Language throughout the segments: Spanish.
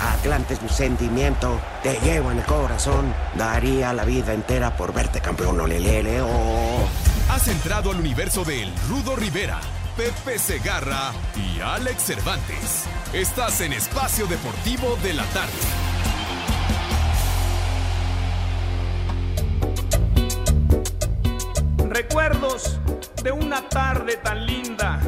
Atlante es mi sentimiento, te llevo en el corazón. Daría la vida entera por verte campeón, olelele, oh. Has entrado al universo de El Rudo Rivera, Pepe Segarra y Alex Cervantes. Estás en Espacio Deportivo de la Tarde. Recuerdos de una tarde tan linda.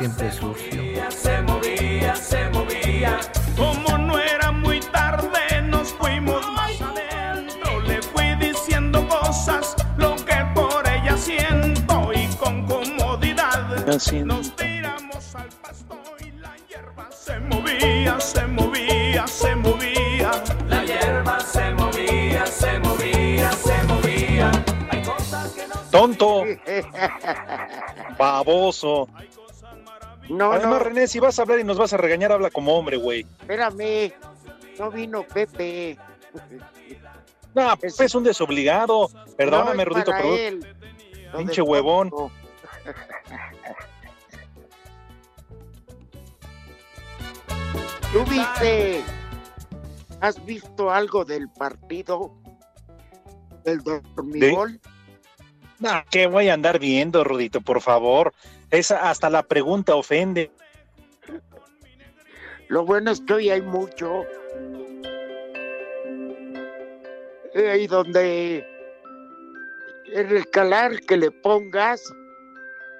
Siempre sucio. se movía, se movía. Como no era muy tarde, nos fuimos más adentro. Le fui diciendo cosas, lo que por ella siento. Y con comodidad nos tiramos al pasto y la hierba se movía, se movía, se movía. La hierba se movía, se movía, se movía. Hay cosas que no Tonto, baboso. No, Además, no, René, si vas a hablar y nos vas a regañar, habla como hombre, güey. espérame. No vino Pepe. No, pues es un desobligado. Perdóname, No, Rudito, pero él. Pinche huevón. ¿Tú viste? ¿Has visto algo del partido? ¿Del dormigol? No, ¿qué voy a andar viendo, Rudito? Por favor. Esa, hasta la pregunta ofende. Lo bueno es que hoy hay mucho. Eh, Ahí donde el calar que le pongas,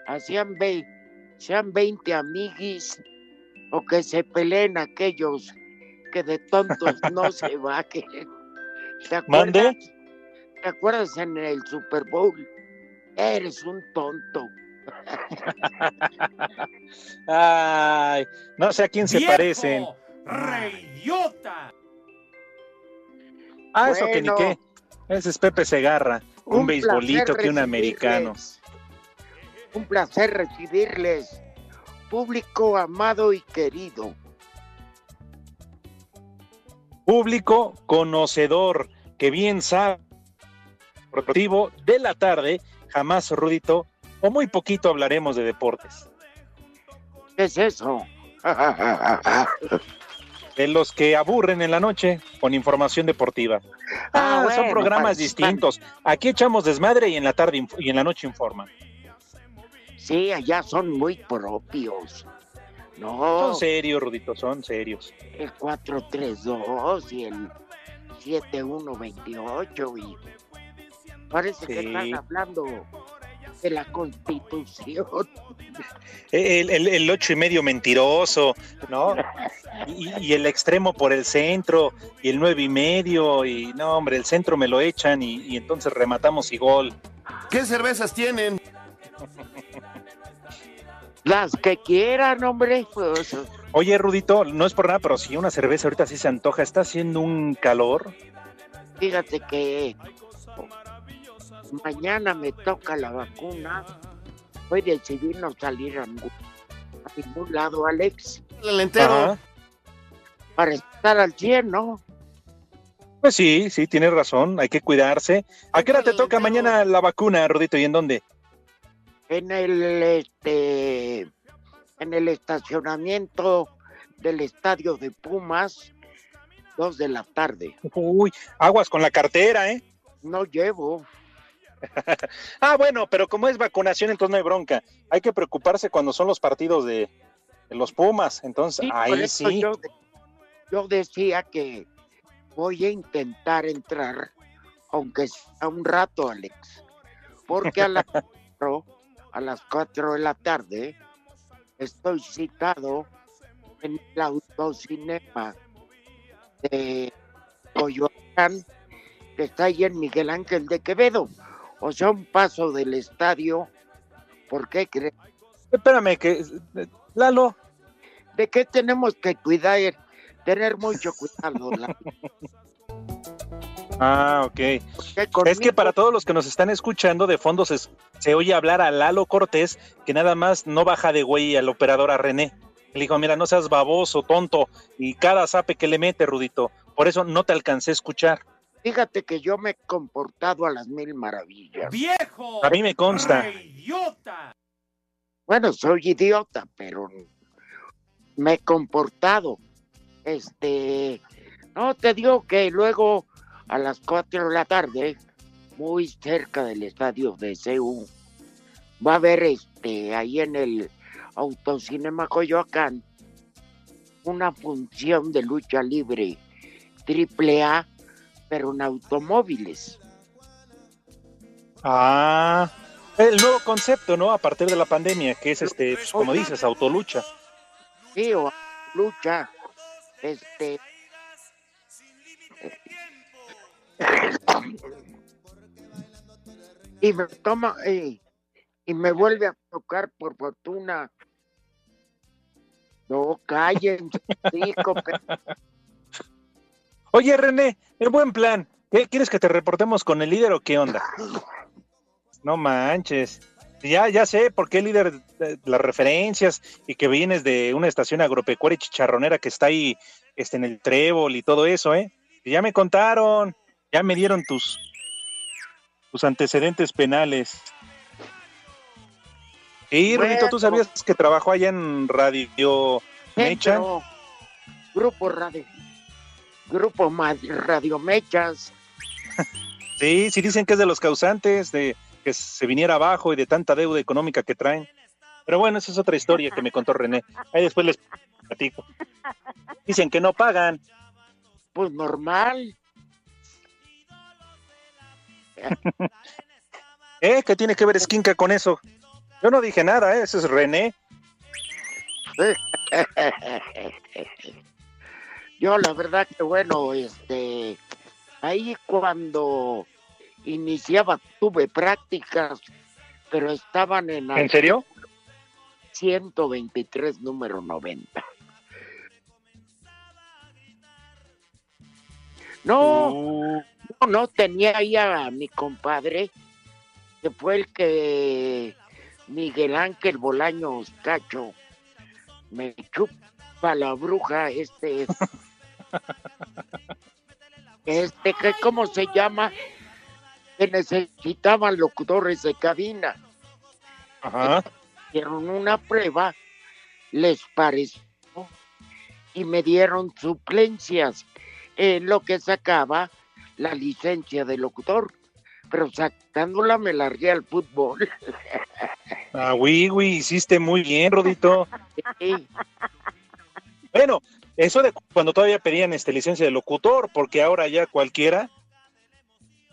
hacían ve, sean 20 amiguis o que se peleen aquellos que de tontos no se bajen. ¿Te acuerdas? ¿Mande? ¿Te acuerdas en el Super Bowl? Eres un tonto. Ay, no sé a quién se parecen. ¡Reyota! Ah, eso que ni qué. Ese es Pepe Segarra. Un, Un beisbolito que un americano. Un placer recibirles, público amado y querido. Público conocedor que bien sabe deportivo de la tarde, jamás Rudito, o muy poquito hablaremos de deportes. ¿Qué es eso? De los que aburren en la noche con información deportiva. Ah, Ah, son programas participan. distintos. Aquí echamos desmadre y en la tarde y en la noche informan. Sí, allá son muy propios. No, Son serios, Rudito, son serios. el 432 y el 7128 y parece que están hablando de la constitución. El, el, el ocho y medio mentiroso, ¿no? Y, y el extremo por el centro, y el nueve y medio, y no, hombre, el centro me lo echan y, y entonces rematamos y gol. ¿Qué cervezas tienen? Las que quieran, hombre. Pues, Oye, Rudito, no es por nada, pero si una cerveza ahorita sí se antoja, está haciendo un calor. fíjate que mañana me toca la vacuna. Hoy decidí no salir a ningún, a ningún lado, Alex. El entero. Ajá. para estar al 100, ¿no? Pues sí, sí, tienes razón, hay que cuidarse. ¿A qué hora te toca mañana la vacuna, Rodito, y en dónde? En el este en el estacionamiento del estadio de Pumas, dos de la tarde. Uy, aguas con la cartera, ¿eh? No llevo. ah, bueno, pero como es vacunación, entonces no hay bronca. Hay que preocuparse cuando son los partidos de, de los Pumas. Entonces, Sí, ahí sí. Yo, yo decía que voy a intentar entrar, aunque sea un rato, Alex, porque a, la- a las 4 de la tarde estoy citado en el autocinema de Coyoacán, que está ahí en Miguel Ángel de Quevedo, o sea, un paso del estadio. ¿Por qué crees? Espérame, que. Lalo. ¿De qué tenemos que cuidar? Tener mucho cuidado. Lalo. Ah, ok. Es que para todos los que nos están escuchando, de fondo se, se oye hablar a Lalo Cortés, que nada más no baja de güey al operador a René. Le dijo, mira, no seas baboso, tonto, y cada zape que le mete, Rudito. Por eso no te alcancé a escuchar. Fíjate que yo me he comportado a las mil maravillas. ¡Viejo! A mí me consta. ¡Idiota! Bueno, soy idiota, pero me he comportado. Este, no te digo que luego a las 4 de la tarde, muy cerca del estadio de CU, va a haber este, ahí en el Autocinema Coyoacán, una función de lucha libre triple A, pero en automóviles. Ah, el nuevo concepto, ¿no? A partir de la pandemia, que es este, pues, como dices, autolucha. Sí, o lucha. Este. Y me toma, eh, y me vuelve a tocar por fortuna. No, cállense, Oye, René, el buen plan. ¿Qué, ¿Quieres que te reportemos con el líder o qué onda? No manches. Ya, ya sé por qué el líder, las referencias y que vienes de una estación agropecuaria y chicharronera que está ahí este, en el trébol y todo eso, ¿eh? Y ya me contaron, ya me dieron tus, tus antecedentes penales. Sí, Rudito, ¿tú sabías que trabajó allá en Radio Mecha? Grupo Radio. Grupo Ma- Radio Mechas. Sí, sí dicen que es de los causantes de que se viniera abajo y de tanta deuda económica que traen. Pero bueno, esa es otra historia que me contó René. Ahí después les platico. Dicen que no pagan. Pues normal. ¿Eh? ¿Qué tiene que ver Esquinca con eso? Yo no dije nada, ¿eh? Eso es René. Yo la verdad que bueno, este, ahí cuando iniciaba tuve prácticas, pero estaban en... ¿En serio? 123, número 90. No, Uh, no, no, tenía ahí a mi compadre, que fue el que Miguel Ángel Bolaños Cacho me chupa la bruja, este, este, que ¿cómo se llama? Que necesitaban locutores de cabina. Ajá. Hicieron una prueba, les pareció y me dieron suplencias en lo que sacaba la licencia de locutor. Pero sacándola me largué al fútbol. Ah, oui, oui, hiciste muy bien, Rodito. Sí. Bueno, eso de cuando todavía pedían este licencia de locutor, porque ahora ya cualquiera.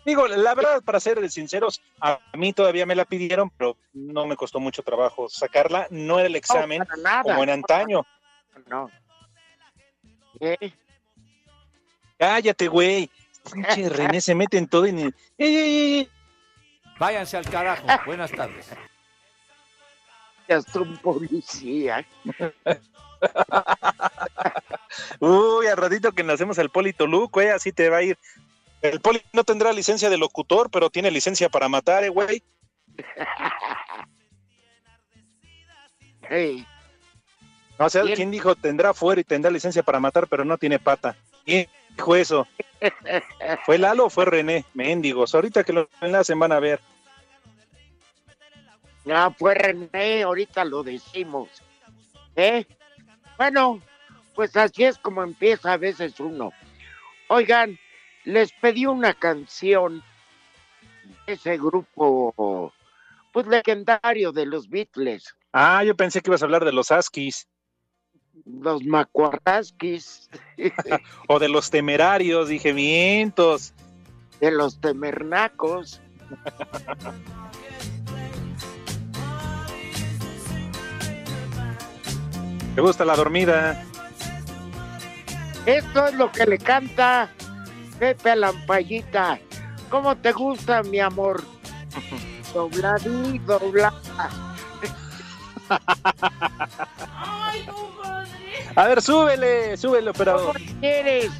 Digo, la verdad, para ser sinceros, a mí todavía me la pidieron, pero no me costó mucho trabajo sacarla. No era el examen nada. como en antaño. No. ¿Eh? Cállate, güey. Pinche René se mete en todo y ni... ¡Ey, ey, ey, ey! Váyanse al carajo. Buenas tardes. Ya un policía. Uy, al ratito que nacemos al Poli Toluco, eh, así te va a ir. El Poli no tendrá licencia de locutor, pero tiene licencia para matar, eh, güey. Hey, O sea, ¿quién dijo tendrá fuera y tendrá licencia para matar, pero no tiene pata? ¿Quién dijo eso? ¿Fue Lalo o fue René? Mendigos. Ahorita que lo enlacen van a ver. No, fue René, ahorita lo decimos. ¿Eh? Bueno, pues así es como empieza a veces uno. Oigan, les pedí una canción de ese grupo, pues legendario de los Beatles. Ah, yo pensé que ibas a hablar de los Askis. Los Macuarrasquis. o de los temerarios, dije, vientos. De los temernacos. ¿Te gusta la dormida? Esto es lo que le canta Pepe Lampallita. ¿Cómo te gusta, mi amor? Dobladí, doblada. A ver, súbele, súbele, operador. ¿Cómo quieres?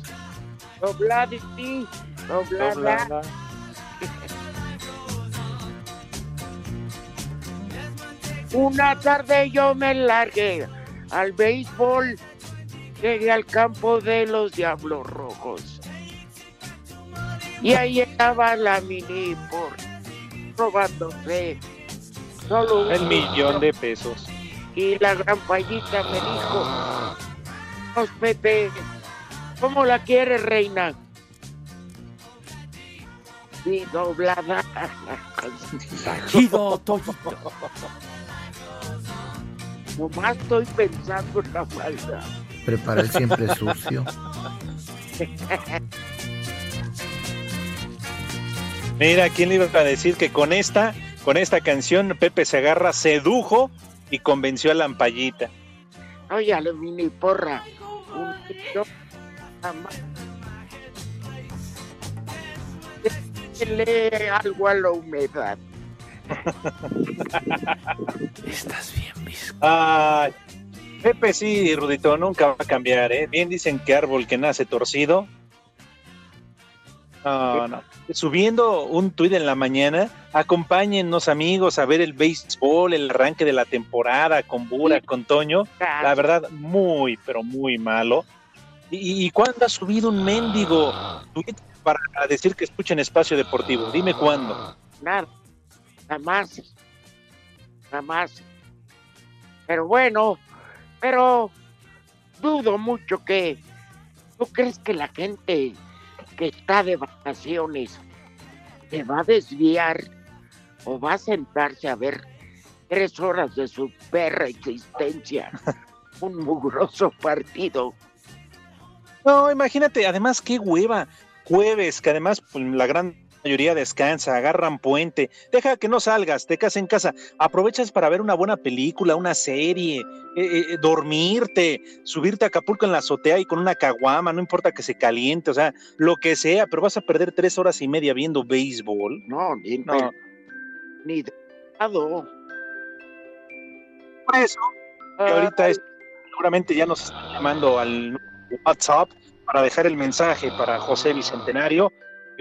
Dobladí, doblada. doblada. Una tarde yo me largué al béisbol, llegué al campo de los Diablos Rojos. Y ahí estaba la mini por robándose solo el millón de pesos. Y la gran payita me dijo, Os Pepe, ¿cómo la quieres, reina? Y doblada. Chido. Nomás estoy pensando en la maldad. Prepara el siempre sucio. Mira, ¿quién le iba a decir que con esta, con esta canción Pepe se agarra, sedujo y convenció a la ampallita? Oye, a la mini porra. Un Le algo a la humedad. Estás bien, Visco. Ay, Pepe sí, Rudito, nunca va a cambiar, ¿eh? Bien dicen que árbol que nace torcido. No, no. Subiendo un tuit en la mañana, acompáñennos amigos a ver el béisbol, el arranque de la temporada con Bura, con Toño. La verdad, muy, pero muy malo. ¿Y, y cuándo ha subido un mendigo tuit para decir que escuchen Espacio Deportivo? Dime cuándo. Nada, jamás, jamás. Pero bueno, pero dudo mucho que... ¿Tú crees que la gente que está de vacaciones se va a desviar o va a sentarse a ver tres horas de su perra existencia? Un mugroso partido. No, imagínate, además qué hueva. Jueves, que además pues, la gran mayoría descansa, agarran puente, deja que no salgas, te quedas en casa, aprovechas para ver una buena película, una serie, eh, eh, dormirte, subirte a Acapulco en la azotea y con una caguama, no importa que se caliente, o sea, lo que sea, pero vas a perder tres horas y media viendo béisbol. No, ni, no. ni de lado. Por eso, que ahorita es, seguramente ya nos están llamando al WhatsApp para dejar el mensaje para José Bicentenario,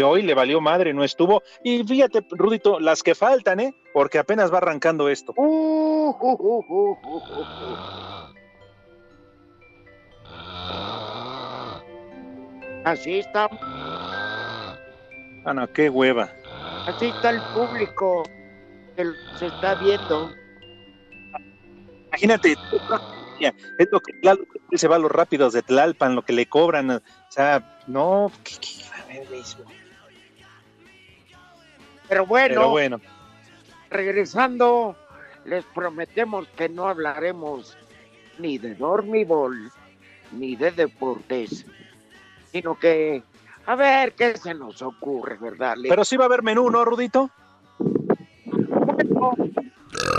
hoy le valió madre, no estuvo. Y fíjate, Rudito, las que faltan, ¿eh? Porque apenas va arrancando esto. Uh, uh, uh, Así está. Ana, qué hueva. Así está el público que se está viendo. Imagínate, es lo que se va a los rápidos de Tlalpan, lo que le cobran. O sea, no, ¿qué, qué, Pero bueno, Pero bueno, regresando, les prometemos que no hablaremos ni de dormibol ni de deportes, sino que a ver qué se nos ocurre, ¿verdad? pero sí va a haber menú, ¿no, Rudito? Bueno,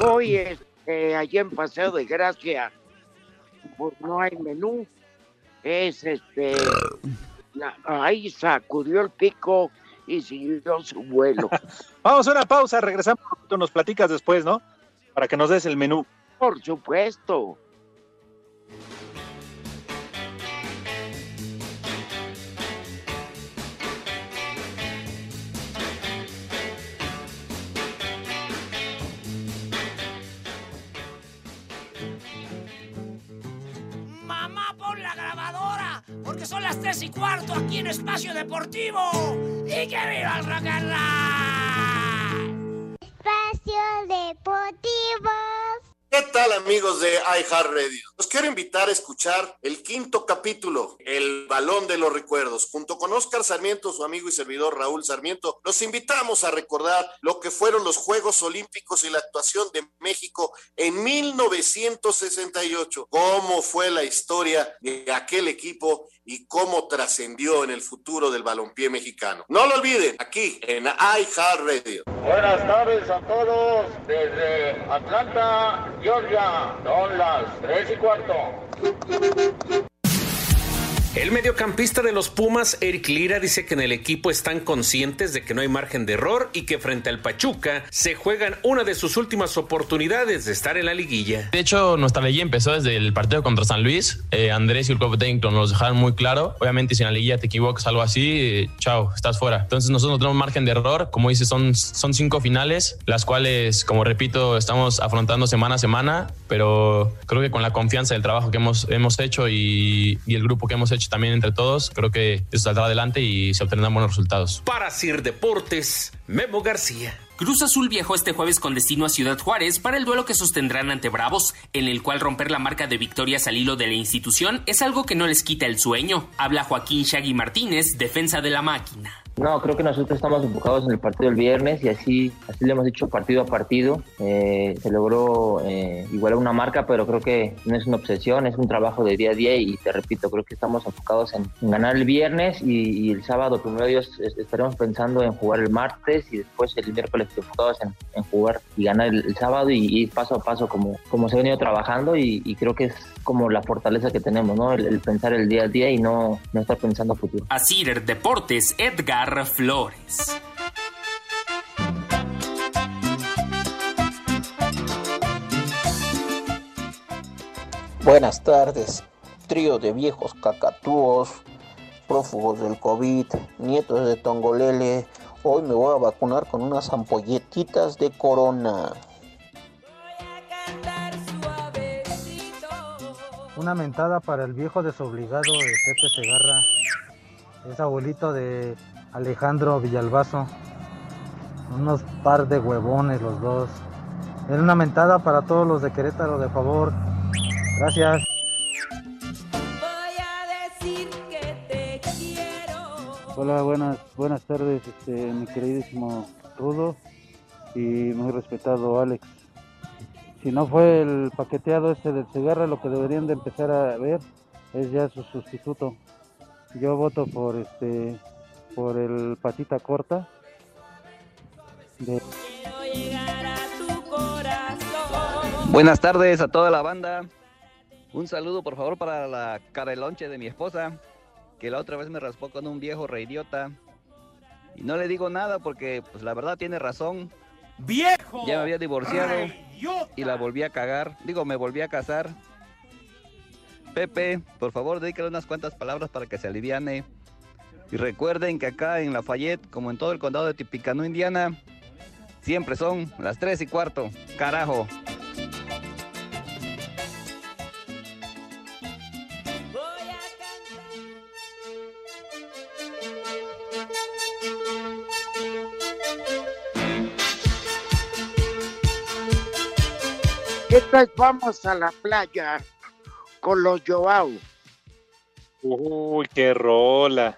hoy este, allí en Paseo de Gracia, pues no hay menú, es este, la- ahí sacudió el pico y siguió su vuelo. Vamos a una pausa, regresamos, tú nos platicas después, ¿no? Para que nos des el menú. Por supuesto. Mamá, pon la grabadora, porque son las tres y cuarto aquí en Espacio Deportivo. ¡Y que viva el rock and roll! Espacio Deportivo. ¿Qué tal amigos de iHeartRadio? Los quiero invitar a escuchar el quinto capítulo, El Balón de los Recuerdos. Junto con Oscar Sarmiento, su amigo y servidor Raúl Sarmiento, los invitamos a recordar lo que fueron los Juegos Olímpicos y la actuación de México en 1968, cómo fue la historia de aquel equipo y cómo trascendió en el futuro del balompié mexicano. No lo olviden, aquí en iHeartRadio. Buenas tardes a todos desde Atlanta, Georgia. Son las tres y cuarto. El mediocampista de los Pumas, Eric Lira, dice que en el equipo están conscientes de que no hay margen de error y que frente al Pachuca se juegan una de sus últimas oportunidades de estar en la liguilla. De hecho, nuestra liguilla empezó desde el partido contra San Luis. Eh, Andrés y el cuerpo técnico nos dejaron muy claro. Obviamente, si en la liguilla te equivocas, algo así, eh, chao, estás fuera. Entonces, nosotros no tenemos margen de error. Como dices, son, son cinco finales, las cuales, como repito, estamos afrontando semana a semana, pero creo que con la confianza del trabajo que hemos, hemos hecho y, y el grupo que hemos hecho también entre todos, creo que eso saldrá adelante y se obtendrán buenos resultados. Para Sir Deportes, Memo García. Cruz Azul viajó este jueves con destino a Ciudad Juárez para el duelo que sostendrán ante Bravos, en el cual romper la marca de victorias al hilo de la institución es algo que no les quita el sueño. Habla Joaquín Shaggy Martínez, defensa de la máquina. No, creo que nosotros estamos enfocados en el partido del viernes y así, así lo hemos dicho partido a partido. Eh, se logró eh, igualar una marca, pero creo que no es una obsesión, es un trabajo de día a día y te repito, creo que estamos enfocados en, ganar el viernes y, el sábado, primero Dios, estaremos pensando en jugar el martes y después el miércoles enfocados en, en jugar y ganar el, sábado y, paso a paso como, como se ha venido trabajando y, creo que es como la fortaleza que tenemos, ¿no? El, el, pensar el día a día y no, no estar pensando a futuro. Así Deportes, Edgar Flores. Buenas tardes, trío de viejos cacatúos, prófugos del COVID, nietos de Tongolele. Hoy me voy a vacunar con unas ampolletitas de corona. Una mentada para el viejo desobligado de Pepe Segarra. Es abuelito de Alejandro Villalbazo. Unos par de huevones los dos. Es una mentada para todos los de Querétaro, de favor. Gracias. Hola, buenas, buenas tardes, este, mi queridísimo Rudo y muy respetado Alex. Si no fue el paqueteado este del Segarra, lo que deberían de empezar a ver es ya su sustituto. Yo voto por este por el patita corta. De... Buenas tardes a toda la banda. Un saludo por favor para la cara de lonche de mi esposa, que la otra vez me raspó con un viejo reidiota. Y no le digo nada porque pues la verdad tiene razón. ¡Viejo! Ya me había divorciado ¡Reyota! y la volví a cagar. Digo, me volví a casar. Pepe, por favor, dedícale unas cuantas palabras para que se aliviane. Y recuerden que acá en Lafayette, como en todo el condado de Tippecanoe, Indiana, siempre son las 3 y cuarto. Carajo. ¿Qué tal? Vamos a la playa con los Joao. Uy, qué rola.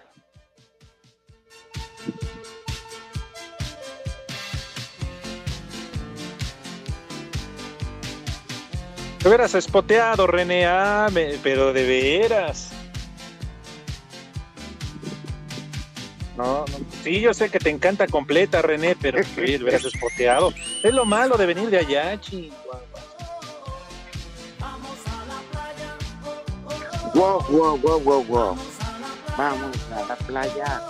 Te hubieras espoteado, René, ah, me- pero de veras. No, no, sí, yo sé que te encanta completa, René, pero te hubieras espoteado. Es lo malo de venir de allá, chihuahua. Wow, wow, wow, wow, wow. Vamos a la playa.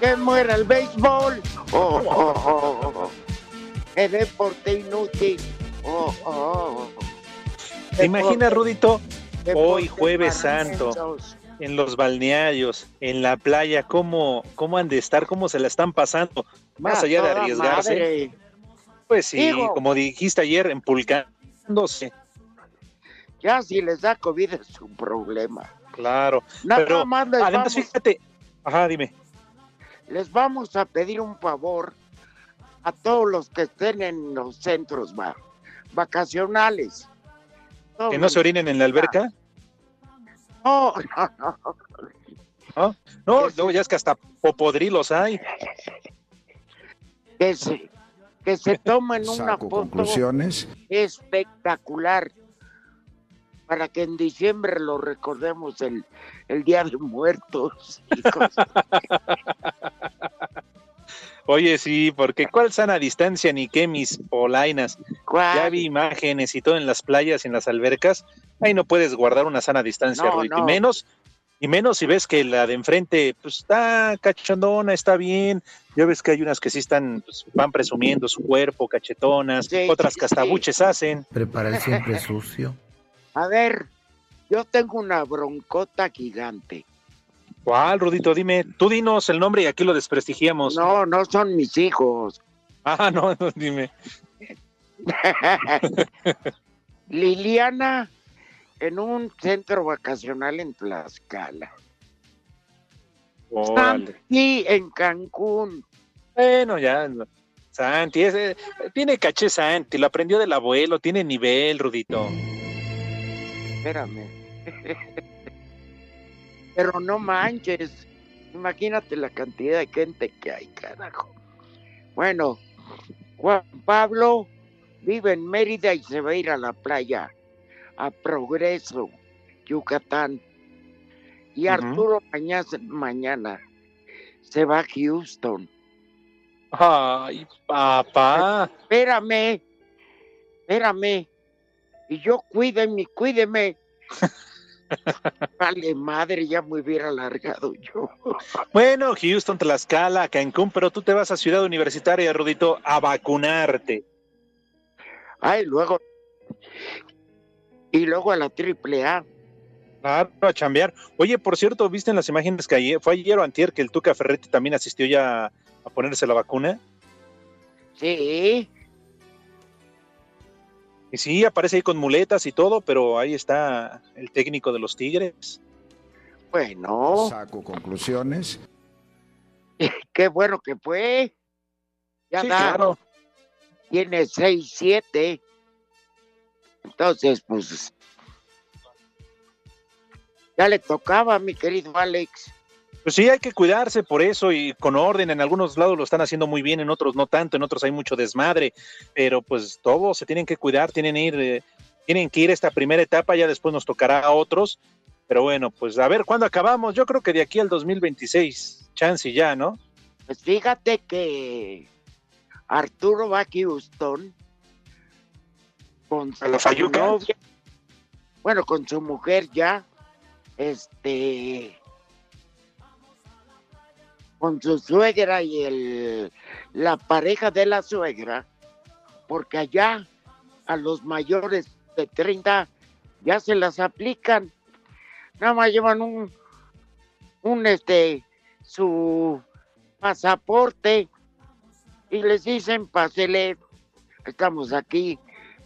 Que muera el béisbol. Oh, oh, oh, oh. El deporte inútil. Oh, oh, oh. ¿Te imaginas, Rudito? Hoy, Jueves Santo, en los balnearios, en la playa, ¿cómo, cómo han de estar? ¿Cómo se la están pasando? Más A allá de arriesgarse. madre. Pues sí, Digo- como dijiste ayer, empulcándose. Ya si les da COVID es un problema. Claro. Nada pero más les además, vamos- fíjate. Ajá, dime. Les vamos a pedir un favor a todos los que estén en los centros va- vacacionales. Que no se orinen en la alberca. No, no, no. ¿No? No, luego ya es que hasta popodrilos hay. Que se, que se tomen una foto conclusiones. espectacular para que en diciembre lo recordemos el, el Día de Muertos. Oye, sí, porque cuál sana distancia ni qué mis polainas. Ya vi imágenes y todo en las playas y en las albercas. Ahí no puedes guardar una sana distancia, No. Y menos, y menos si ves que la de enfrente, pues está cachondona, está bien. Ya ves que hay unas que sí están, pues, van presumiendo su cuerpo, cachetonas, otras que hasta buches hacen. Prepara el siempre sucio. A ver, yo tengo una broncota gigante. ¿Cuál, Rudito? Dime, tú dinos el nombre y aquí lo desprestigiamos. No, no son mis hijos. Ah, no, no, dime. Liliana en un centro vacacional en Tlaxcala. Órale. Santi en Cancún. Bueno, ya. Santi, ese- tiene caché Santi, lo aprendió del abuelo, tiene nivel, Rudito. Espérame. Pero no manches. Imagínate la cantidad de gente que hay, carajo. Bueno, Juan Pablo vive en Mérida y se va a ir a la playa, a Progreso, Yucatán. Y. Arturo mañana, mañana se va a Houston. Ay, papá. Espérame, espérame. Y yo cuídeme, cuídeme. vale, madre, ya me hubiera alargado yo. Bueno, Houston, Tlaxcala, Cancún, pero tú te vas a Ciudad Universitaria, Rudito, a vacunarte. Ay, luego. Y luego a la triple A. Claro, a chambear. Oye, por cierto, ¿viste en las imágenes que ayer, fue ayer o antier que el Tuca Ferretti también asistió ya a ponerse la vacuna? Sí. Y sí, aparece ahí con muletas y todo, pero ahí está el técnico de los Tigres. Bueno, Saco conclusiones. qué bueno que fue. Ya Sí, da. claro. Tiene 6, 7. Entonces, pues. Ya le tocaba, mi querido Alex. Pues sí, hay que cuidarse por eso y con orden. En algunos lados lo están haciendo muy bien, en otros no tanto, en otros hay mucho desmadre, pero pues todos se tienen que cuidar, tienen, ir, eh, tienen que ir esta primera etapa, ya después nos tocará a otros. Pero bueno, pues a ver cuándo acabamos. Yo creo que de aquí al 2026, chance y ya, ¿no? Pues fíjate que Arturo va a Houston con su, ¿A la Fayuca? novia, bueno, con su mujer ya, este, con su suegra y el, la pareja de la suegra, porque allá a los mayores de 30 ya se las aplican, nada más llevan un, un este, su pasaporte y les dicen, pásele, estamos aquí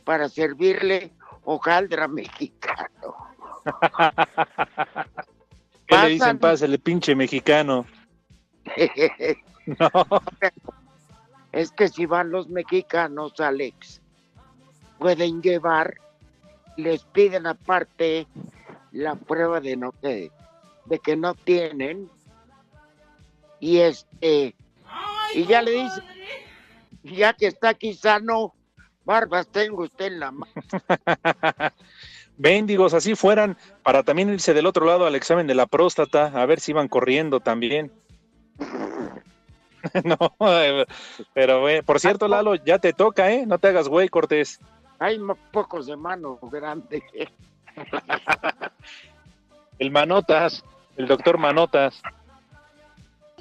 para servirle hojaldra mexicano. ¿Qué le dicen, pásale, pinche mexicano? No. Es que si van los mexicanos, Alex, pueden llevar, les piden aparte la prueba de no que, de que no tienen y este y ya le dicen, ya que está aquí sano, barbas tengo usted en la mano. Béndigos, así fueran, para también irse del otro lado al examen de la próstata, a ver si iban corriendo también. no, eh, pero eh, por cierto, Lalo, ya te toca, ¿eh? No te hagas güey, Cortés. Hay pocos de mano grande. El Manotas, el doctor Manotas.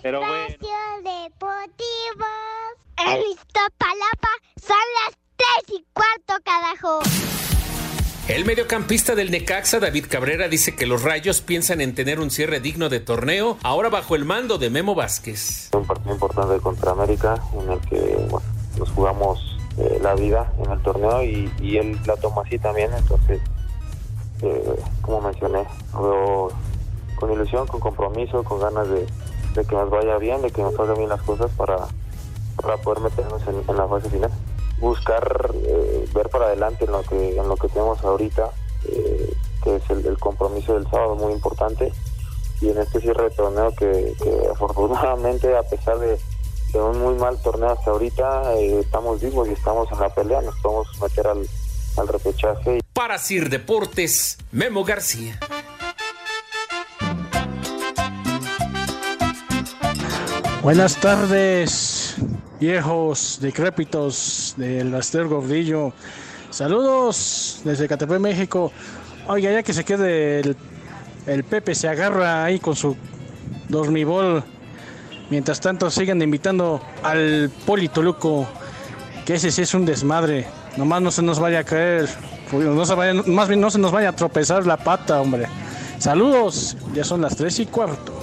Pero bueno. Espacio Deportivo. En Iztapalapa son las tres y cuarto, carajo. El mediocampista del Necaxa, David Cabrera, dice que los Rayos piensan en tener un cierre digno de torneo, ahora bajo el mando de Memo Vázquez. un partido importante contra América en el que bueno, nos jugamos eh, la vida en el torneo y, él la toma así también entonces eh, como mencioné no veo con ilusión, con compromiso, con ganas de, que nos vaya bien, de que nos salgan bien las cosas para, para poder meternos en, en la fase final. Buscar eh, ver para adelante en lo que en lo que tenemos ahorita, eh, que es el, el compromiso del sábado muy importante y en este cierre de torneo que, que afortunadamente a pesar de, de un muy mal torneo hasta ahorita eh, estamos vivos y estamos en la pelea, nos podemos meter al, al repechaje. Para Sir Deportes, Memo García. Buenas tardes, viejos decrépitos del Aster Gordillo. Saludos desde Catepec, México. Oiga, ya que se quede el, el Pepe, se agarra ahí con su dormibol. Mientras tanto, siguen invitando al Poli Toluco, que ese sí es un desmadre. Nomás no se nos vaya a caer, no se vaya- más bien no se nos vaya a tropezar la pata, hombre. Saludos, ya son las tres y cuarto.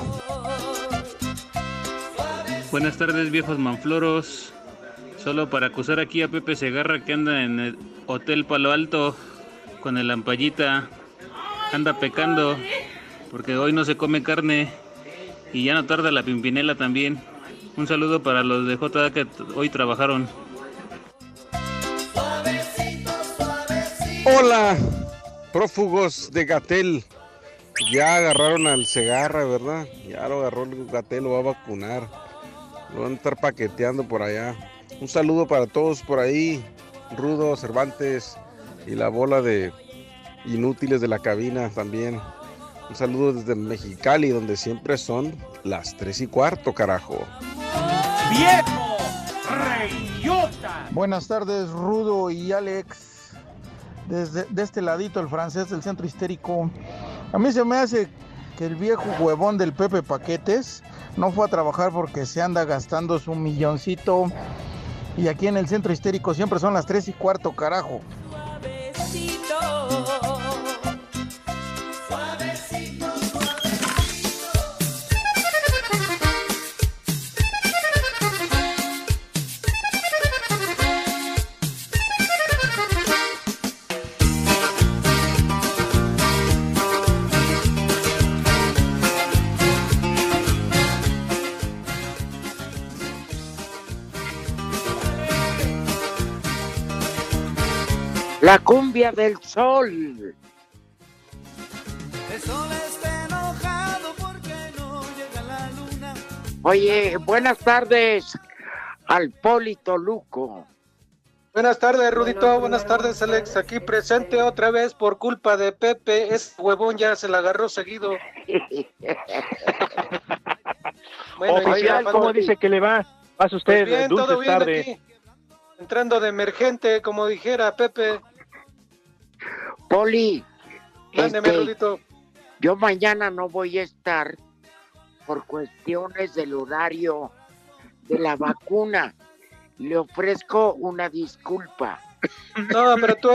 Buenas tardes, viejos manfloros. Solo para acusar aquí a Pepe Segarra que anda en el Hotel Palo Alto con el Ampallita. Anda pecando porque hoy no se come carne y ya no tarda la Pimpinela también. Un saludo para los de JA que hoy trabajaron. Hola, prófugos de Gatel. Ya agarraron al Segarra, ¿verdad? Ya lo agarró el Gatel, lo va a vacunar. Lo van a estar paqueteando por allá. Un saludo para todos por ahí. Rudo, Cervantes y la bola de inútiles de la cabina también. Un saludo desde Mexicali, donde siempre son las 3 y cuarto, carajo. ¡Viejo! ¡Reyota! Buenas tardes, Rudo y Alex. Desde de este ladito, el francés del centro histérico. A mí se me hace que el viejo huevón del Pepe Paquetes no fue a trabajar porque se anda gastando su milloncito. Y aquí en el centro histérico siempre son las 3 y cuarto, carajo. La cumbia del sol. El sol está enojado porque no llega la luna. Oye, buenas tardes al Polito Luco. Buenas tardes, Rudito. Buenas tardes, Alex. Aquí presente otra vez por culpa de Pepe. Ese huevón ya se la agarró seguido. Bueno, Oficial, ya, ¿cómo dice que le va? Pasa usted, Pues bien, dulces todo bien tarde. aquí. Entrando de emergente, como dijera Pepe. Poli, Mándeme, este, Rudito. yo mañana no voy a estar por cuestiones del horario de la vacuna. Le ofrezco una disculpa. No, pero tú,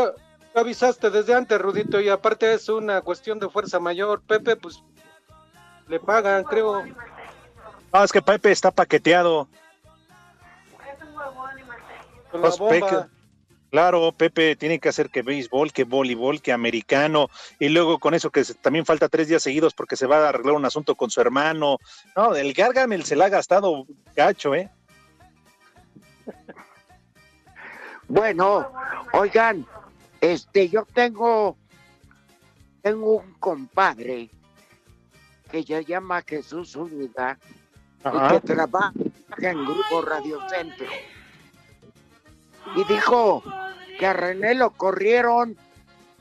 tú avisaste desde antes, Rudito, y aparte es una cuestión de fuerza mayor. Pepe, pues, le pagan, creo. No, es que Pepe está paqueteado. Con la Pues, bomba. Claro, Pepe tiene que hacer que béisbol, que voleibol, que americano, y luego con eso que también falta tres días seguidos porque se va a arreglar un asunto con su hermano. No, el Gargamel se la ha gastado gacho, ¿eh? Bueno, oigan, este, yo tengo, tengo un compadre que se llama Jesús Zúñiga y que trabaja en Grupo Radio Centro. Y dijo que a René lo corrieron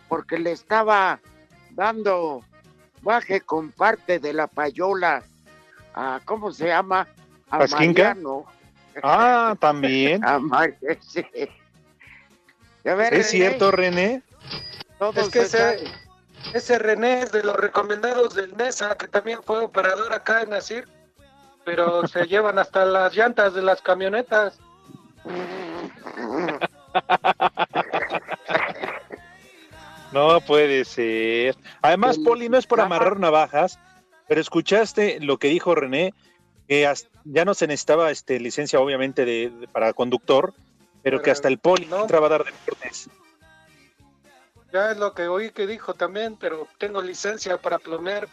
porque le estaba dando baje con parte de la payola a, ¿cómo se llama? A ¿Pasquinca? Mariano. Ah, también. A Mar- sí. A ver, Es René, cierto, René. Es que se ese, ese René es de los recomendados del NESA, que también fue operador acá en Asir, pero se llevan hasta las llantas de las camionetas. No puede ser. Además, Poli, no es por amarrar navajas, pero escuchaste lo que dijo René, que hasta- ya no se necesitaba este, licencia, obviamente, de, de- para conductor, pero que hasta el Poli no. entraba a dar deportes. Ya es lo que oí que dijo también, pero tengo licencia para plomear.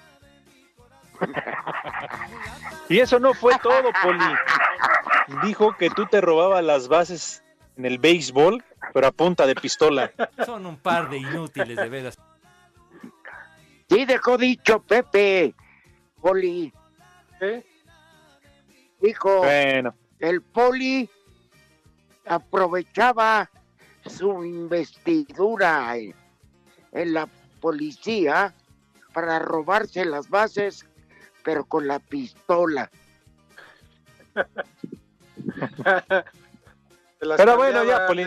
Y eso no fue todo, Poli. Dijo que tú te robabas las bases en el béisbol, pero a punta de pistola. Son un par de inútiles, de veras. Sí, dejó dicho Pepe, Poli. Dijo, Bueno, el Poli aprovechaba su investidura en, en la policía para robarse las bases, pero con la pistola. pero bueno, ya, Poli.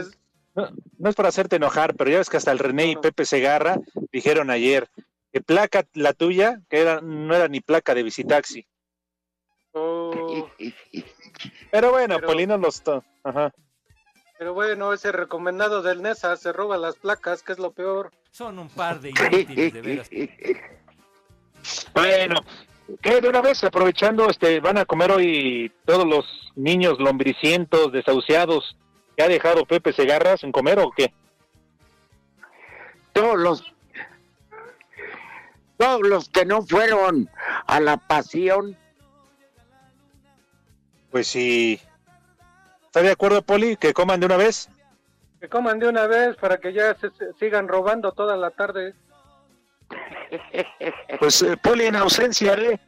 No, no es para hacerte enojar, pero ya ves que hasta el René y Pepe Segarra dijeron ayer que placa la tuya, que era, no era ni placa de visitaxi. Pero bueno, Pero- Polino los... to- Ajá. Pero bueno, ese recomendado del NESA se roba las placas, que es lo peor. Son un par de inútiles, de veras. Bueno, que de una vez aprovechando, este, van a comer hoy todos los niños lombricientos, desahuciados que ha dejado Pepe Segarra sin comer o qué? Todos los, todos los que no fueron a la pasión, Pues sí. ¿Está de acuerdo, Poli, que coman de una vez? Que coman de una vez para que ya se, se sigan robando toda la tarde. Pues eh, Poli en ausencia de...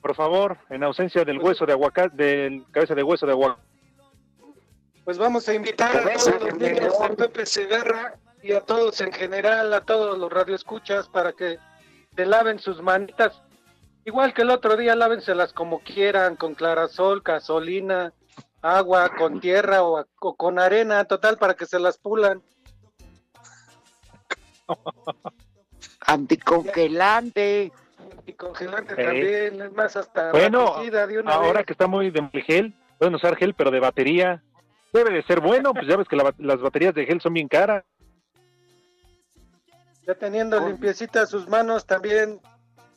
Por favor, en ausencia del hueso de aguacate, del cabeza de hueso de aguacate. Pues vamos a invitar a todos los niños de Pepe Segarra y a todos en general, a todos los radioescuchas, para que se laven sus manitas. Igual que el otro día, lávenselas como quieran, con clarasol, gasolina, agua, con tierra o, o con arena, total, para que se las pulan. anticongelante. Y congelante Eh. también, es más, hasta Bueno, de una ahora vez. que está muy de gel, pueden usar gel, pero de batería. Debe de ser bueno, pues ya ves que la las baterías de gel son bien caras. Ya teniendo limpiecitas sus manos, también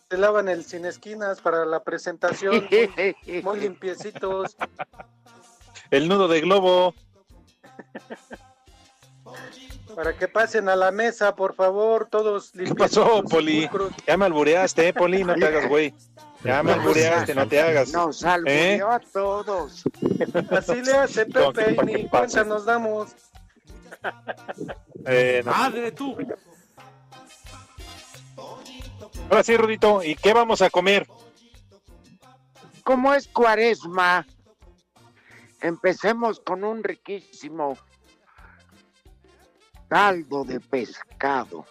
se lavan el sin esquinas para la presentación. Muy, muy limpiecitos. El nudo de globo. Para que pasen a la mesa, por favor, todos ¿Qué limpiecitos. pasó, Poli? Ya me albureaste, eh, Poli, no te hagas, güey. Ya me albureaste, no te hagas. Nos ¿Eh? albureó a todos. Así le hace No, Pepe y ¿para qué ni cuenta nos damos. Eh, no. ¡Madre tú! Ahora sí, Rudito, ¿y qué vamos a comer? Como es cuaresma, empecemos con un riquísimo caldo de pescado.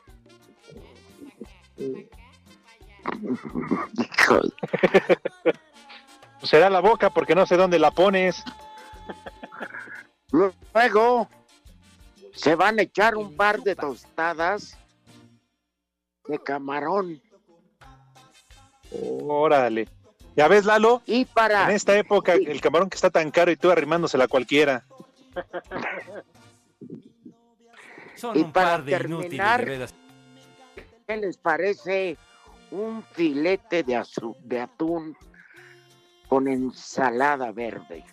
Será la boca porque no sé dónde la pones. Luego se van a echar un par de tostadas de camarón. Órale. Ya ves, Lalo, Y para en esta época el camarón que está tan caro y tú arrimándosela a cualquiera. Son Y un para par de inútiles, terminar, de veras. ¿Qué les parece un filete de, azu- de atún con ensalada verde?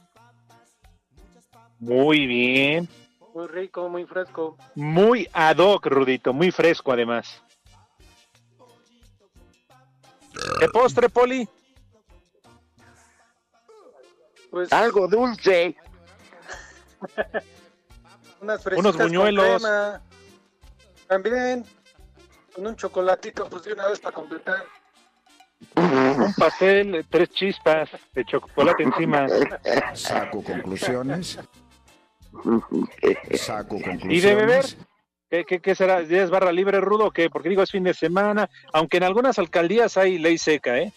Muy bien. Muy rico, muy fresco. Muy ad hoc, Rudito, muy fresco además. ¿Qué postre, Poli? Pues Algo dulce. unas fresitas Unos buñuelos. con crema. También con un chocolatito, pues de una vez para completar. Un pastel, tres chispas de chocolate encima. Saco conclusiones. Saco conclusiones. ¿Y de beber? ¿Qué, qué, qué será? ¿Ya es barra libre, Rudo? o qué? Porque digo, es fin de semana, aunque en algunas alcaldías hay ley seca, ¿eh?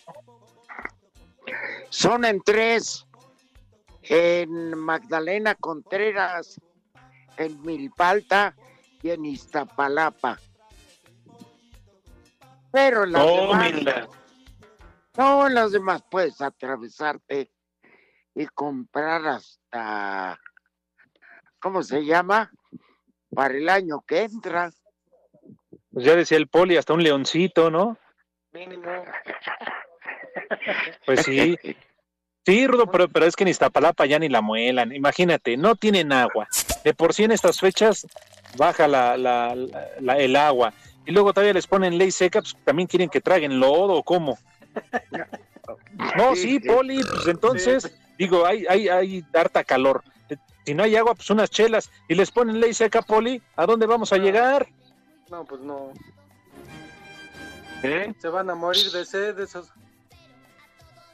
Son en tres. En Magdalena Contreras, en Milpalta y en Iztapalapa. Pero las Oh, demás, mira. no, las demás puedes atravesarte y comprar hasta, ¿cómo se llama? Para el año que entra. Pues ya decía el Poli, hasta un leoncito, ¿no? Mínimo. Pues sí. Sí, Rudo, pero, pero es que en Iztapalapa ya ni la muelan. Imagínate, no tienen agua. De por sí en estas fechas baja la, la- la- la- el agua. Y luego todavía les ponen ley seca, pues también quieren que traguen lodo o cómo. No, sí, Poli, pues entonces, digo, hay, hay, hay harta calor. Si no hay agua, pues unas chelas y les ponen ley seca, Poli, ¿a dónde vamos a llegar? No, pues no. ¿Eh? Se van a morir de sed esos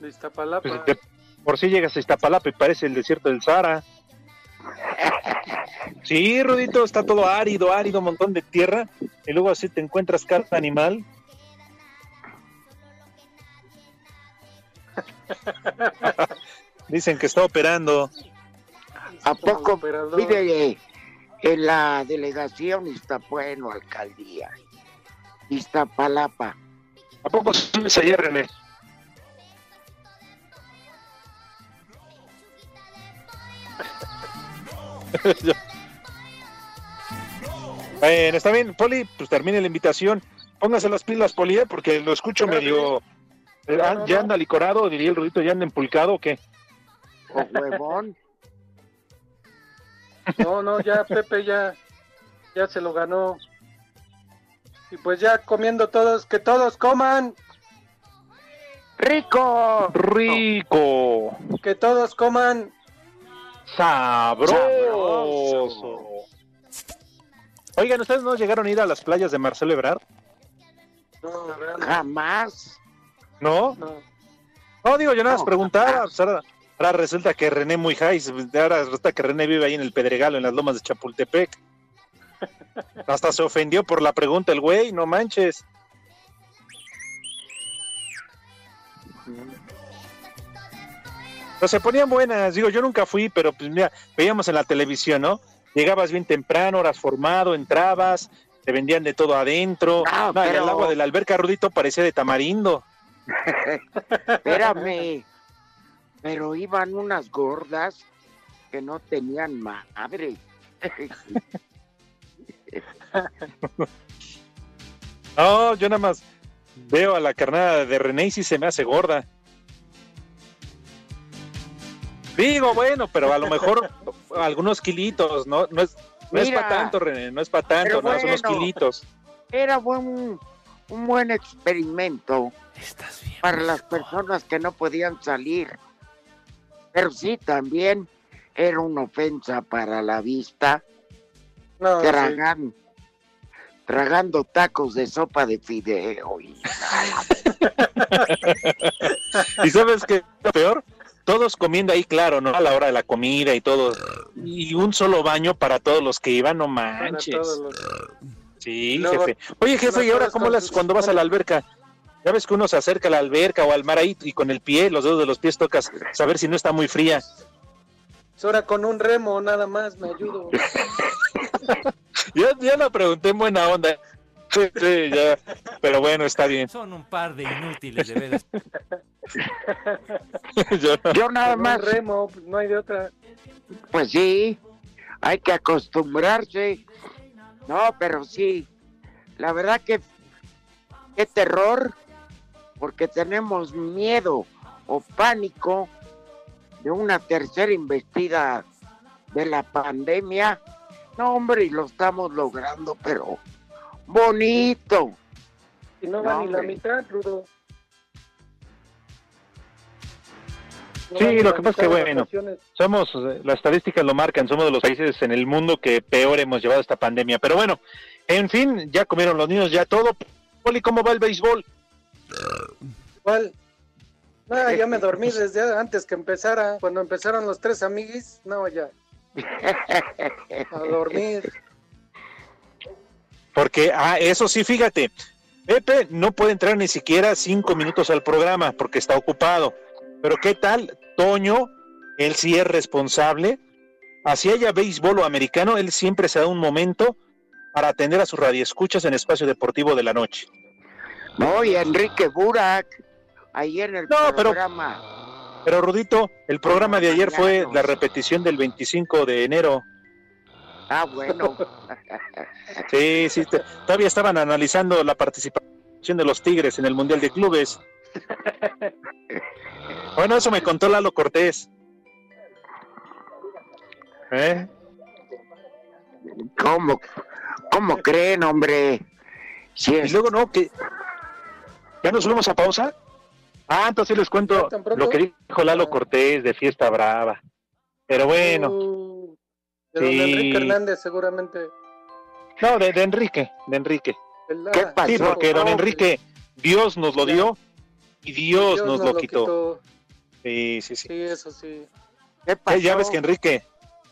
de Iztapalapa. Pues, de- por si llegas a Iztapalapa y parece el desierto del Sahara. Sí, Rudito, está todo árido, árido, montón de tierra, y luego así te encuentras cada animal. Dicen que está operando. ¿A poco vive en la delegación Iztapueno, alcaldía? Iztapalapa. ¿A poco vives allá, René? Bueno, está bien, Poli, pues termine la invitación. Póngase las pilas, Poli, ¿eh? porque lo escucho medio... eh, ah, ¿Ya anda licorado, diría el Rudito, ya anda empulcado o qué? O huevón. No, no, ya Pepe ya, ya se lo ganó. Y pues ya comiendo todos, que todos coman, ¡Rico! ¡Rico! que todos coman. ¡Sabroso! Oigan, ¿ustedes no llegaron a ir a las playas de Marcelo Ebrard? Jamás. ¿No? No, digo, yo nada más No, preguntaba. pues ahora, ahora resulta que René muy high, ahora resulta que René vive ahí en el Pedregalo, en las lomas de Chapultepec. Hasta se ofendió por la pregunta el güey, no manches. Pero se ponían buenas, digo, yo nunca fui, pero pues mira, veíamos en la televisión, ¿no? Llegabas bien temprano, horas formado, entrabas, te vendían de todo adentro. No, No, pero- el agua de la alberca Rudito parecía de tamarindo. Espérame. Pero iban unas gordas que no tenían madre. No, yo nada más veo a la carnada de René y sí se me hace gorda. Digo, bueno, pero a lo mejor algunos kilitos, ¿no? No es, no es para tanto, René, no es para tanto, no, son unos bueno. kilitos. Era buen, un buen experimento para las personas que no podían salir. Pero sí, también era una ofensa para la vista. No, tragan, tragando tacos de sopa de fideo. Y... ¿Y sabes qué es lo peor? Todos comiendo ahí, claro, ¿no? A la hora de la comida y todo. Y un solo baño para todos los que iban, no manches. los- Sí, Luego, jefe. Oye, jefe, ¿y ahora cómo sus- cuando vas a la alberca? Ya ves que uno se acerca a la alberca o al mar ahí y con el pie, los dedos de los pies tocas, saber si no está muy fría. Pues ahora con un remo nada más me ayudo. Ya, ya la pregunté en buena onda. Sí, sí, ya. Pero bueno, está bien. Son un par de inútiles, de veras. Yo no. Yo nada más, remo, pues no hay de otra. pues sí, hay que acostumbrarse. No, pero sí, la verdad que qué terror, porque tenemos miedo o pánico de una tercera investida de la pandemia. No, hombre, y lo estamos logrando, pero bonito. Y no va ni la mitad, Rudo. No Sí, lo que pasa es que, bueno, somos, eh, las estadísticas lo marcan, somos de los países en el mundo que peor hemos llevado esta pandemia. Pero bueno, en fin, ya comieron los niños, ya todo. Poli, ¿cómo va el béisbol? ¿Cuál? No, ya me dormí desde antes que empezara. Cuando empezaron los tres amiguis, no, ya. A dormir. Porque, ah, eso sí, fíjate, Pepe no puede entrar ni siquiera cinco minutos al programa porque está ocupado. Pero ¿qué tal? Toño, él sí es responsable. Así haya béisbol o americano, él siempre se da un momento para atender a sus radioescuchas en espacio deportivo de la noche. No, y Enrique Burak, ahí en el No, pero- programa. Pero Rudito, el programa de ayer fue la repetición del 25 de enero. Ah, bueno. Sí, sí, te- todavía estaban analizando la participación de los Tigres en el Mundial de Clubes. Bueno, eso me contó Lalo Cortés. ¿Eh? ¿Cómo, cómo creen, hombre? Si Y es- luego no, que... ¿Ya nos subimos a pausa? Ah, entonces sí les cuento lo que dijo Lalo Cortés de Fiesta Brava. Pero bueno, Uh, de don Sí. Enrique Hernández, seguramente. no, de, de Enrique, de Enrique. ¿Qué ah, pasó? Sí, porque don Enrique, Dios nos lo dio y Dios, Dios nos lo quitó. Sí, sí, sí. Sí, eso sí. ¿Qué pasó? ya ves que Enrique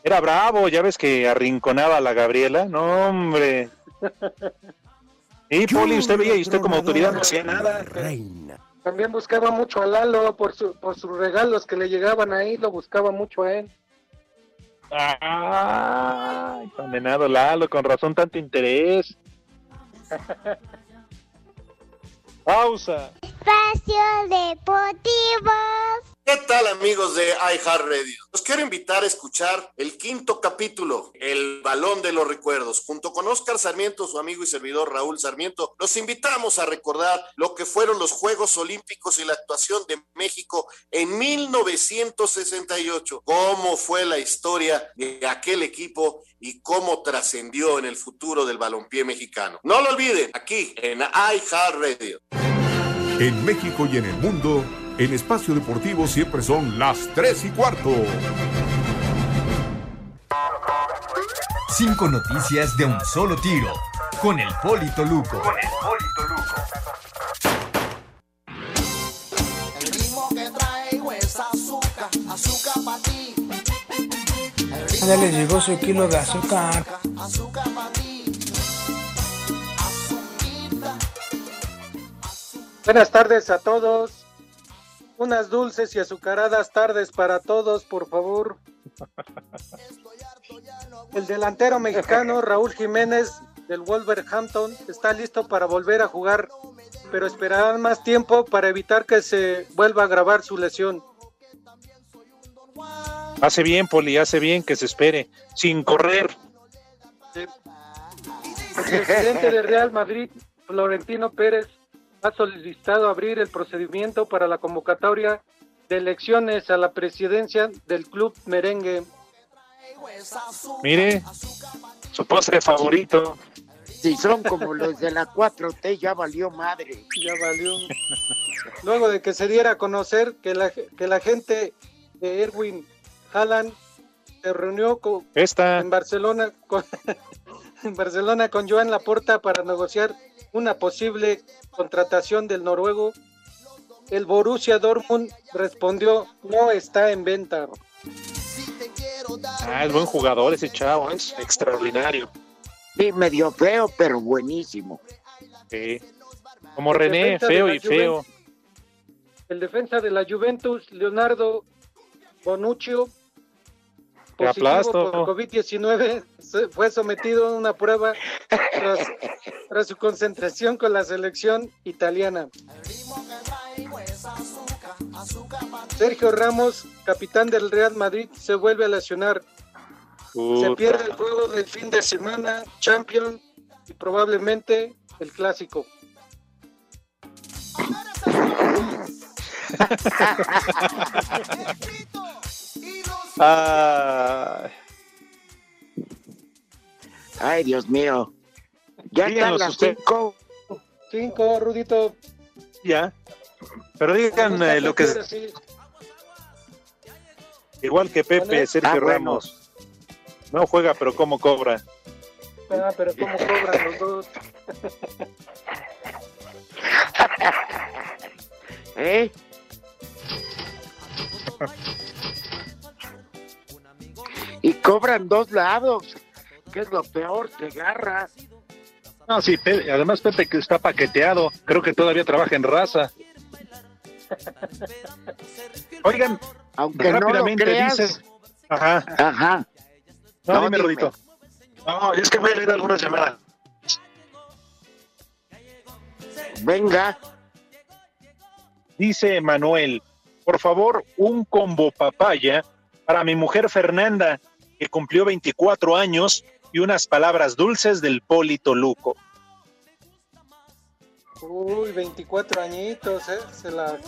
era bravo, ya ves que arrinconaba a la Gabriela. No, hombre. Y Poli, usted veía y usted como autoridad no hacía nada. Reina. También buscaba mucho a Lalo por, su, por sus regalos que le llegaban ahí, lo buscaba mucho a él. Ay, condenado Lalo, con razón tanto interés. Pausa. Espacio Deportivo. ¿Qué tal amigos de iHeartRadio? Los quiero invitar a escuchar el quinto capítulo, El Balón de los Recuerdos. Junto con Oscar Sarmiento, su amigo y servidor Raúl Sarmiento, los invitamos a recordar lo que fueron los Juegos Olímpicos y la actuación de México en 1968. Cómo fue la historia de aquel equipo y cómo trascendió en el futuro del balompié mexicano. No lo olviden, aquí en iHeartRadio. En México y en el mundo, en espacio deportivo siempre son las 3 y cuarto. Cinco noticias de un solo tiro. Con el Polito Luco. El ritmo que traigo es azúcar, azúcar para ti. Ya le llegó su kilo de azúcar. Azúcar para ti. Buenas tardes a todos. Unas dulces y azucaradas tardes para todos, por favor. El delantero mexicano Raúl Jiménez del Wolverhampton está listo para volver a jugar, pero esperarán más tiempo para evitar que se vuelva a agravar su lesión. Hace bien, Poli, hace bien que se espere, sin correr. El presidente del Real Madrid, Florentino Pérez, ha solicitado abrir el procedimiento para la convocatoria de elecciones a la presidencia del club merengue. Mire, su postre favorito. Si son como los de la 4T, ya valió madre. Ya valió. Luego de que se diera a conocer que la, que la gente de Erwin Haaland se reunió con, Esta. en Barcelona con, en Barcelona con Joan Laporta para negociar una posible contratación del noruego. El Borussia Dortmund respondió no está en venta. Ah, es buen jugador ese chavo, es extraordinario. Sí, medio feo, pero buenísimo. Sí. Como El René, feo y feo. El defensa de la Juventus, Leonardo Bonuccio, positivo aplasto. por COVID-19, se- fue sometido a una prueba tras, tras su concentración con la selección italiana. Sergio Ramos, capitán del Real Madrid, se vuelve a lesionar. Se pierde el juego del fin de semana, Champions y probablemente el clásico. Ah, Ay, Dios mío. Ya están las usted. cinco. Cinco, Rudito. ya. Pero digan eh, lo que es igual que Pepe, ¿Vale? Sergio Ah, bueno. Ramos. No juega, pero cómo cobra. Ah, pero cómo cobran los dos. ¿Eh? Y cobran dos lados, que es lo peor, te agarras. No, sí, Pe- además Pepe que está paqueteado, creo que todavía trabaja en raza. Oigan, Aunque no lo rápidamente creas. dice. Ajá. Ajá. No, No, dime, dime. Rodito. No, es que voy a leer algunas llamadas. Venga. Dice Manuel, por favor, un combo papaya para mi mujer Fernanda, que cumplió 24 años, y unas palabras dulces del Polito Luco. Uy, 24 añitos, ¿eh? Se la.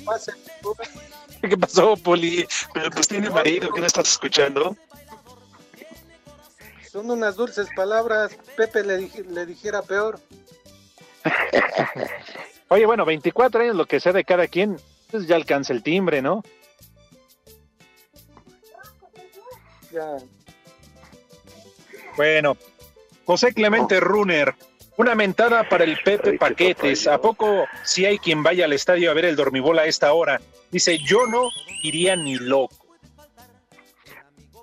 ¿Qué pasó, Poli? Pero pues tiene marido, ¿qué no estás escuchando? Son unas dulces palabras. Pepe le, dij- le dijera peor. Oye, bueno, 24 años, lo que sea de cada quien, pues ya alcanza el timbre, ¿no? Ya. Bueno, José Clemente Runner, una mentada para el Pepe Paquetes. ¿A poco si hay quien vaya al estadio a ver el dormibol a esta hora? Dice, yo no iría ni loco.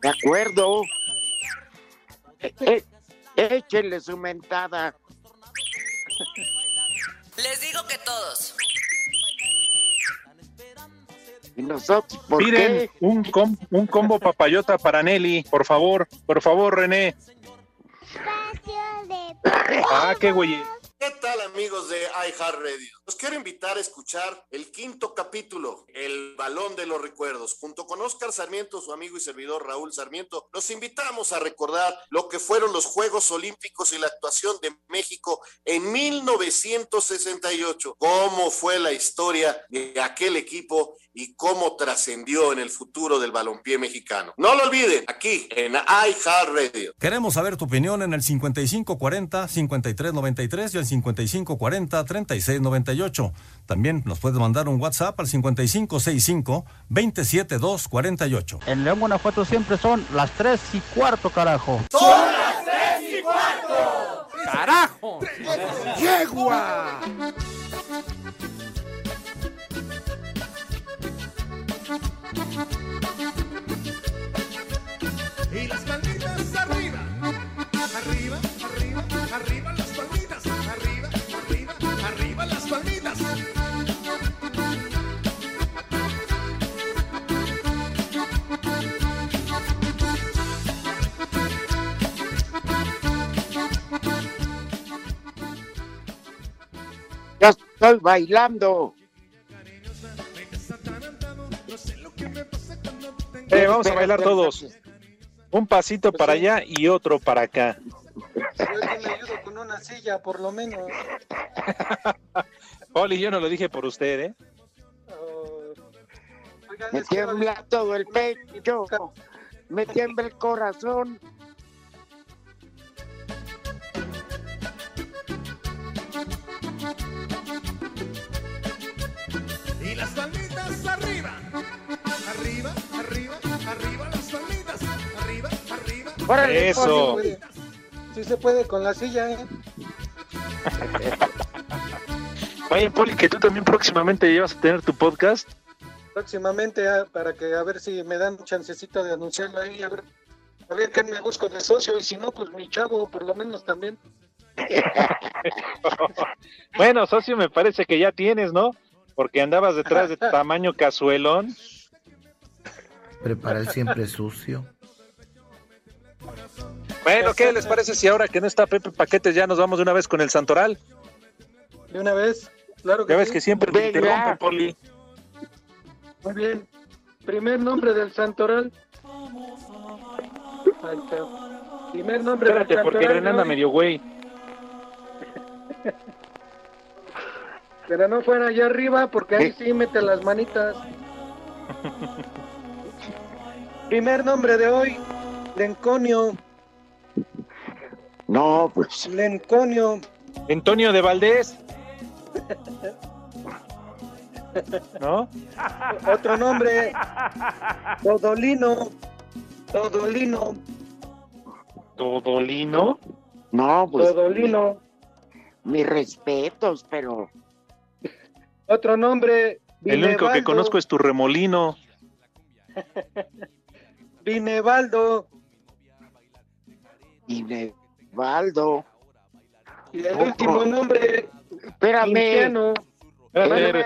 De acuerdo. Eh, eh, échenle su mentada. Les digo que todos. ¿Y nosotros por Miren, qué? un, com- un combo papayota para Nelly, por favor, por favor, René. Ah, qué güey. ¿Qué tal amigos de iHeartRadio? Los quiero invitar a escuchar el quinto capítulo, El Balón de los Recuerdos. Junto con Oscar Sarmiento, su amigo y servidor Raúl Sarmiento, los invitamos a recordar lo que fueron los Juegos Olímpicos y la actuación de México en 1968. Cómo fue la historia de aquel equipo y cómo trascendió en el futuro del balompié mexicano. No lo olviden, aquí en iHeartRadio. Queremos saber tu opinión en el 5540-5393 y el 5540-3698. También nos puedes mandar un WhatsApp al 5565-27248. En León, Guanajuato siempre son las 3 y cuarto, carajo. ¡Son las tres y cuarto! ¡Carajo! ¡Yegua! Estoy bailando. Eh, vamos a bailar todos. Un pasito para allá y otro para acá. Yo aquí me ayudo con una silla, por lo menos. Oli, yo no lo dije por usted, ¿eh? Me tiembla todo el pecho. Me tiembla el corazón. Órale, Eso. Sí se puede. Sí se puede con la silla, ¿eh? Oye, Poli, que tú también próximamente ya vas a tener tu podcast. Próximamente, ah, para que a ver si me dan un chancecito de anunciarlo ahí, a ver, a ver qué me busco de socio, y si no, pues mi chavo, por lo menos también. Bueno, socio, me parece que ya tienes, ¿no? Porque andabas detrás de tamaño cazuelón. Prepara el siempre sucio. Bueno, ¿qué les parece si ahora que no está Pepe Paquetes ya nos vamos de una vez con el Santoral? De una vez, claro que Ya ves sí. que siempre te interrumpe, Poli. Muy bien. Primer nombre del santoral. Ahí está. Primer nombre Espérate, del porque santoral. René anda ¿no? medio güey. Pero no fuera allá arriba, porque ahí sí mete las manitas. Primer nombre de hoy, Lenconio. No, pues. Lenconio. Antonio de Valdés. ¿No? Otro nombre, Dodolino. Dodolino. ¿Todolino? No, pues. Dodolino. Mis respetos, pero. Otro nombre, El único que conozco es tu remolino. Vinebaldo. Inevaldo. Y el último nombre, Espérame. Quintiano. Espérame.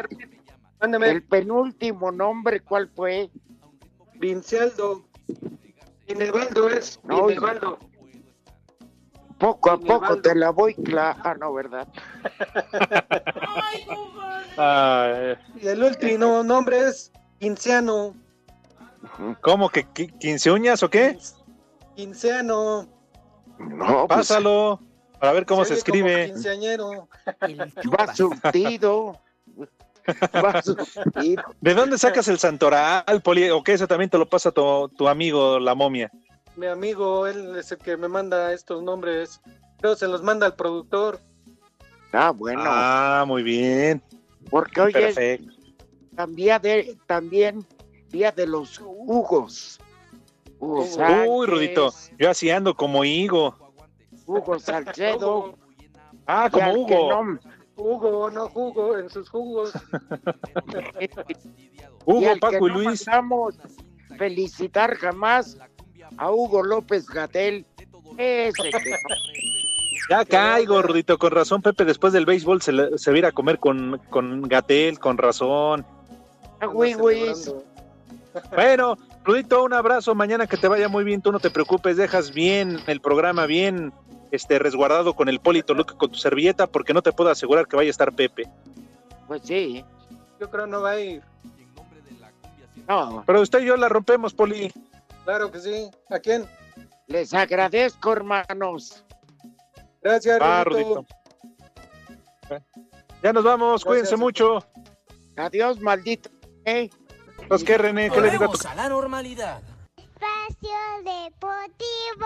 Mándame. El penúltimo nombre, ¿cuál fue? Vincialdo. Vinebaldo es No. Poco a Inevaldo. poco te la voy claro, ¿verdad? Ah, Y el último nombre es Quinciano. ¿Cómo que qui- quince uñas o qué? Quinciano. No, pues, Pásalo para ver cómo se escribe. Quinceañero. va surtido. Va surtido. ¿De dónde sacas el santoral, Poli? ¿O qué? Eso también te lo pasa tu, tu amigo, la momia. Mi amigo, él es el que me manda estos nombres. Pero se los manda al productor. Ah, bueno. Ah, muy bien. Porque hoy es Perfecto. también, de, también día de los Hugos. Hugo Uy, Rudito, yo así ando como Higo. Hugo Salcedo. Ah, como Hugo. no- Hugo, no jugo en sus jugos. Hugo, y Paco y no Luis. mandamos felicitar jamás a Hugo López Gatel. Ese que Ya caigo, Rudito, con razón, Pepe, después del béisbol se, le- se va a ir a comer con, con Gatel, con razón. Ah, güey. Bueno, Rudito, un abrazo, mañana que te vaya muy bien, tú no te preocupes, dejas bien el programa, bien este resguardado con el Polito Luque con tu servilleta, porque no te puedo asegurar que vaya a estar Pepe. Pues sí. Yo creo no va a ir. No, Pero usted y yo la rompemos, Poli. Claro que sí. ¿A quién? les agradezco, hermanos. Gracias, Ah, Rudito. Rudito. Ya nos vamos, cuídense mucho. Adiós, maldito. ¿eh? Pues que René, ¿qué le digo a tu... a la normalidad. Espacio Deportivo.